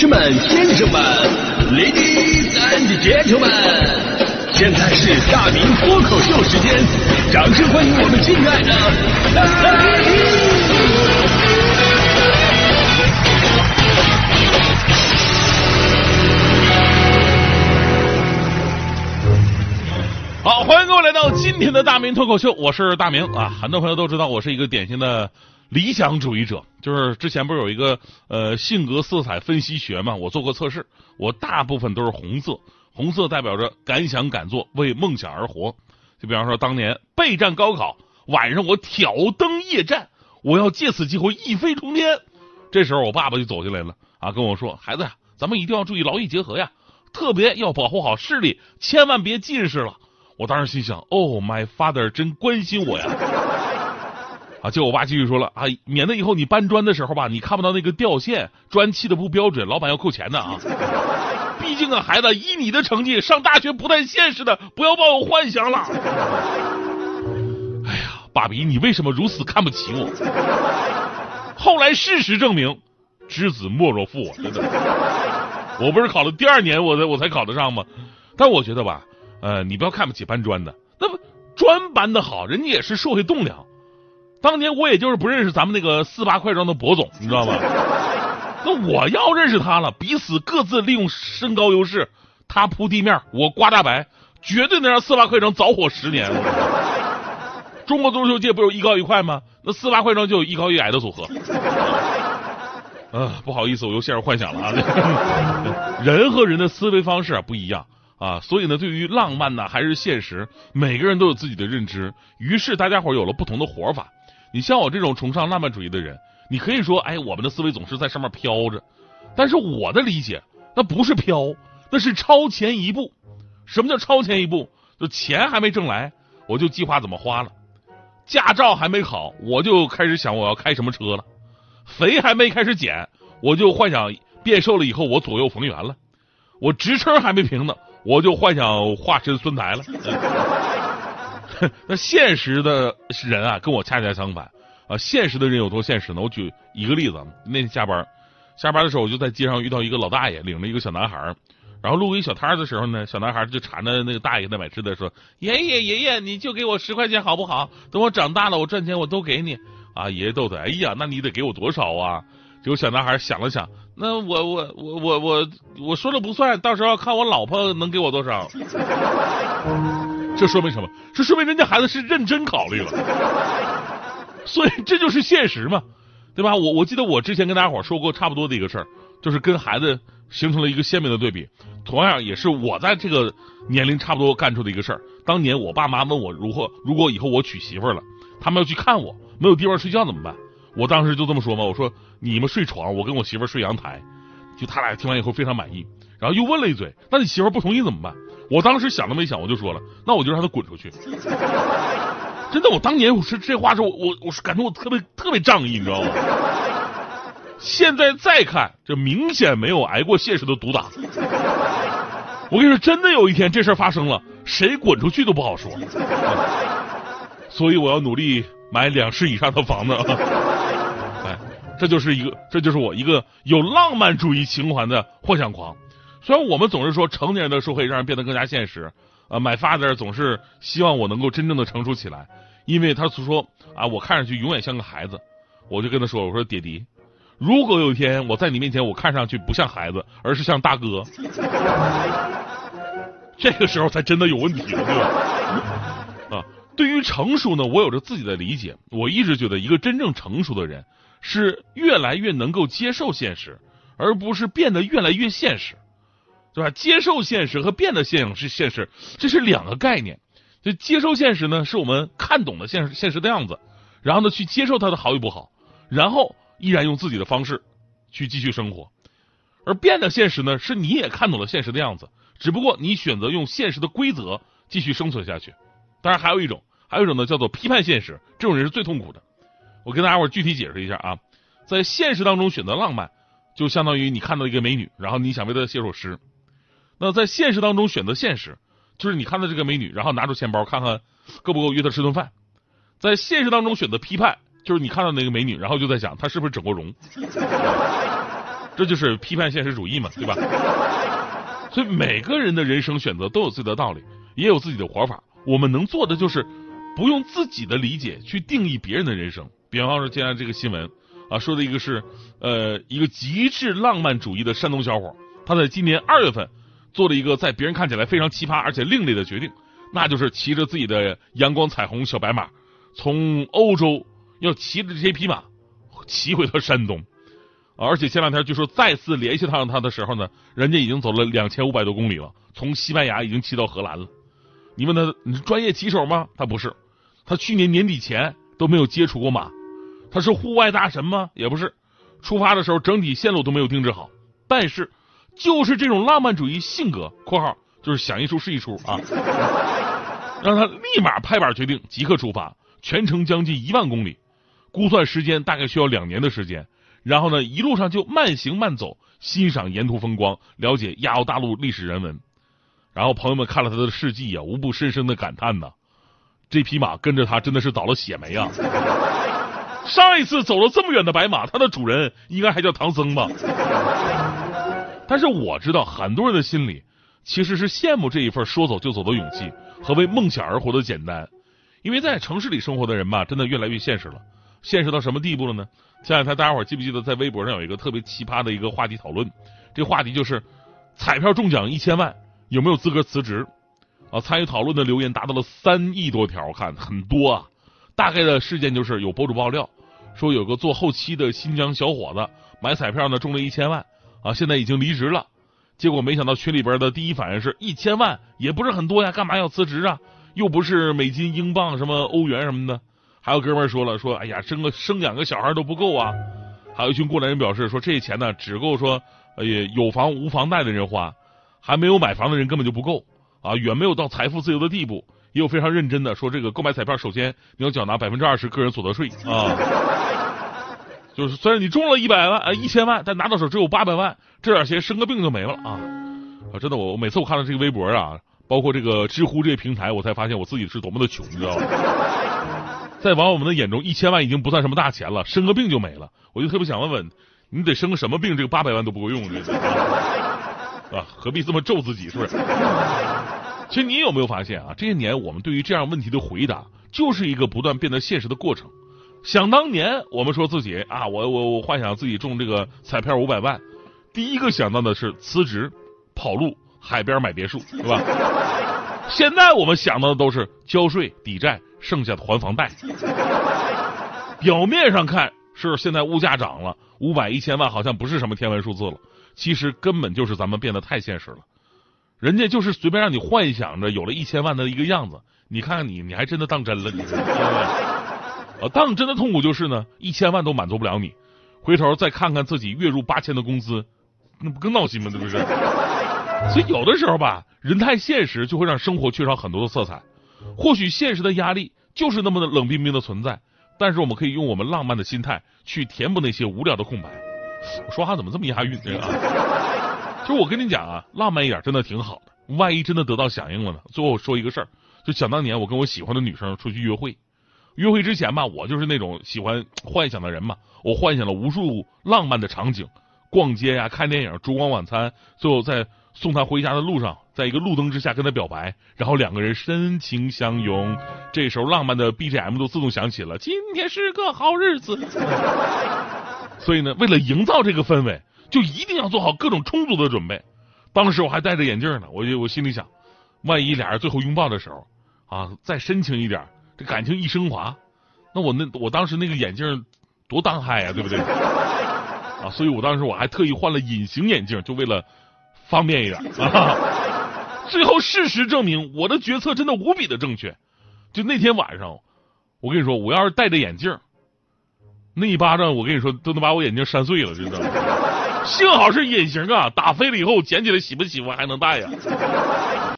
士们、先生们，Ladies and Gentlemen，现在是大明脱口秀时间，掌声欢迎我们敬爱的大明！好，欢迎各位来到今天的大明脱口秀，我是大明啊。很多朋友都知道我是一个典型的理想主义者，就是之前不是有一个呃性格色彩分析学嘛，我做过测试，我大部分都是红色，红色代表着敢想敢做，为梦想而活。就比方说当年备战高考，晚上我挑灯夜战，我要借此机会一飞冲天。这时候我爸爸就走进来了啊，跟我说：“孩子呀，咱们一定要注意劳逸结合呀，特别要保护好视力，千万别近视了。”我当时心想，Oh my father，真关心我呀！啊，结果我爸继续说了啊，免得以后你搬砖的时候吧，你看不到那个掉线，砖砌的不标准，老板要扣钱的啊。毕竟啊，孩子，以你的成绩上大学不太现实的，不要抱有幻想了。哎呀，爸比，你为什么如此看不起我？后来事实证明，知子莫若父啊，真的。我不是考了第二年，我才我才考得上吗？但我觉得吧。呃，你不要看不起搬砖的，那不砖搬的好，人家也是社会栋梁。当年我也就是不认识咱们那个四八快装的博总，你知道吗？那我要认识他了，彼此各自利用身高优势，他铺地面，我刮大白，绝对能让四八快装早火十年。中国足球界不有一高一快吗？那四八快装就有一高一矮的组合。啊，不好意思，我又陷入幻想了啊。人和人的思维方式啊不一样。啊，所以呢，对于浪漫呢还是现实，每个人都有自己的认知。于是大家伙有了不同的活法。你像我这种崇尚浪漫主义的人，你可以说，哎，我们的思维总是在上面飘着。但是我的理解，那不是飘，那是超前一步。什么叫超前一步？就钱还没挣来，我就计划怎么花了；驾照还没考，我就开始想我要开什么车了；肥还没开始减，我就幻想变瘦了以后我左右逢源了；我职称还没评呢。我就幻想化身孙台了。那现实的人啊，跟我恰恰相反啊。现实的人有多现实呢？我举一个例子，那天下班，下班的时候我就在街上遇到一个老大爷，领着一个小男孩，然后路过一小摊的时候呢，小男孩就缠着那个大爷在买吃的，说：“爷爷爷爷，你就给我十块钱好不好？等我长大了，我赚钱我都给你。”啊，爷爷逗他：“哎呀，那你得给我多少啊？”结果小男孩想了想，那我我我我我我说了不算，到时候看我老婆能给我多少。这说明什么？这说明人家孩子是认真考虑了。所以这就是现实嘛，对吧？我我记得我之前跟大家伙说过差不多的一个事儿，就是跟孩子形成了一个鲜明的对比。同样也是我在这个年龄差不多干出的一个事儿。当年我爸妈问我如何，如果以后我娶媳妇儿了，他们要去看我，没有地方睡觉怎么办？我当时就这么说嘛，我说你们睡床，我跟我媳妇儿睡阳台。就他俩听完以后非常满意，然后又问了一嘴，那你媳妇儿不同意怎么办？我当时想都没想，我就说了，那我就让他滚出去。真的，我当年我说这话时候，我我是感觉我特别特别仗义，你知道吗？现在再看，这明显没有挨过现实的毒打。我跟你说，真的有一天这事发生了，谁滚出去都不好说。所以我要努力买两室以上的房子。哎这就是一个，这就是我一个有浪漫主义情怀的幻想狂。虽然我们总是说成年人的社会让人变得更加现实，啊，买 father 总是希望我能够真正的成熟起来，因为他说啊，我看上去永远像个孩子。我就跟他说，我说爹地，如果有一天我在你面前，我看上去不像孩子，而是像大哥，这个时候才真的有问题了，对吧？啊，对于成熟呢，我有着自己的理解。我一直觉得，一个真正成熟的人。是越来越能够接受现实，而不是变得越来越现实，对吧？接受现实和变得现实是现实，这是两个概念。就接受现实呢，是我们看懂了现实现实的样子，然后呢去接受它的好与不好，然后依然用自己的方式去继续生活。而变得现实呢，是你也看懂了现实的样子，只不过你选择用现实的规则继续生存下去。当然还有一种，还有一种呢叫做批判现实，这种人是最痛苦的。我跟大家伙具体解释一下啊，在现实当中选择浪漫，就相当于你看到一个美女，然后你想为她写首诗。那在现实当中选择现实，就是你看到这个美女，然后拿出钱包看看够不够约她吃顿饭。在现实当中选择批判，就是你看到那个美女，然后就在想她是不是整过容。这就是批判现实主义嘛，对吧？所以每个人的人生选择都有自己的道理，也有自己的活法。我们能做的就是不用自己的理解去定义别人的人生。比方说，今天这个新闻啊，说的一个是呃一个极致浪漫主义的山东小伙，他在今年二月份做了一个在别人看起来非常奇葩而且另类的决定，那就是骑着自己的阳光彩虹小白马，从欧洲要骑着这些匹马骑回到山东。而且前两天据说再次联系上他的时候呢，人家已经走了两千五百多公里了，从西班牙已经骑到荷兰了。你问他你是专业骑手吗？他不是，他去年年底前都没有接触过马。他是户外大神吗？也不是。出发的时候整体线路都没有定制好，但是就是这种浪漫主义性格（括号就是想一出是一出啊），让他立马拍板决定即刻出发，全程将近一万公里，估算时间大概需要两年的时间。然后呢，一路上就慢行慢走，欣赏沿途风光，了解亚欧大陆历史人文。然后朋友们看了他的事迹啊，无不深深的感叹呐：这匹马跟着他真的是倒了血霉啊！上一次走了这么远的白马，它的主人应该还叫唐僧吧？但是我知道很多人的心里其实是羡慕这一份说走就走的勇气和为梦想而活的简单，因为在城市里生活的人吧，真的越来越现实了。现实到什么地步了呢？前两天大家伙记不记得在微博上有一个特别奇葩的一个话题讨论？这话题就是彩票中奖一千万有没有资格辞职？啊，参与讨论的留言达到了三亿多条，看很多啊。大概的事件就是有博主爆料说有个做后期的新疆小伙子买彩票呢中了一千万啊，现在已经离职了。结果没想到群里边的第一反应是一千万也不是很多呀，干嘛要辞职啊？又不是美金、英镑、什么欧元什么的。还有哥们说了，说哎呀，生个生两个小孩都不够啊！还有一群过来人表示说，这些钱呢，只够说，哎呀，有房无房贷的人花，还没有买房的人根本就不够啊，远没有到财富自由的地步。也有非常认真的说，这个购买彩票，首先你要缴纳百分之二十个人所得税啊，就是虽然你中了一百万啊一千万，但拿到手只有八百万，这点钱生个病就没了啊！啊，真的，我我每次我看到这个微博啊，包括这个知乎这些平台，我才发现我自己是多么的穷，你知道吗？在网友们的眼中，一千万已经不算什么大钱了，生个病就没了。我就特别想问问，你得生个什么病，这个八百万都不够用，这个 啊，何必这么咒自己？是不是？其实你有没有发现啊？这些年我们对于这样问题的回答，就是一个不断变得现实的过程。想当年，我们说自己啊，我我我幻想自己中这个彩票五百万，第一个想到的是辞职、跑路、海边买别墅，是吧？现在我们想到的都是交税、抵债。剩下的还房贷，表面上看是现在物价涨了，五百一千万好像不是什么天文数字了，其实根本就是咱们变得太现实了。人家就是随便让你幻想着有了一千万的一个样子，你看看你，你还真的当真了，你知道吗？当真的痛苦就是呢，一千万都满足不了你，回头再看看自己月入八千的工资，那不更闹心吗？这不是？所以有的时候吧，人太现实就会让生活缺少很多的色彩。或许现实的压力就是那么的冷冰冰的存在，但是我们可以用我们浪漫的心态去填补那些无聊的空白。我说话怎么这么押韵呢？就我跟你讲啊，浪漫一点真的挺好的。万一真的得到响应了呢？最后说一个事儿，就想当年我跟我喜欢的女生出去约会，约会之前吧，我就是那种喜欢幻想的人嘛，我幻想了无数浪漫的场景，逛街呀、看电影、烛光晚餐，最后在送她回家的路上。在一个路灯之下跟他表白，然后两个人深情相拥。这时候浪漫的 BGM 都自动响起了。今天是个好日子。所以呢，为了营造这个氛围，就一定要做好各种充足的准备。当时我还戴着眼镜呢，我就我心里想，万一俩人最后拥抱的时候啊，再深情一点，这感情一升华，那我那我当时那个眼镜多当嗨呀，对不对？啊，所以我当时我还特意换了隐形眼镜，就为了方便一点啊。最后，事实证明我的决策真的无比的正确。就那天晚上，我跟你说，我要是戴着眼镜，那一巴掌，我跟你说，都能把我眼镜扇碎了，知道吗？幸好是隐形啊，打飞了以后捡起来洗不洗，我还能戴呀。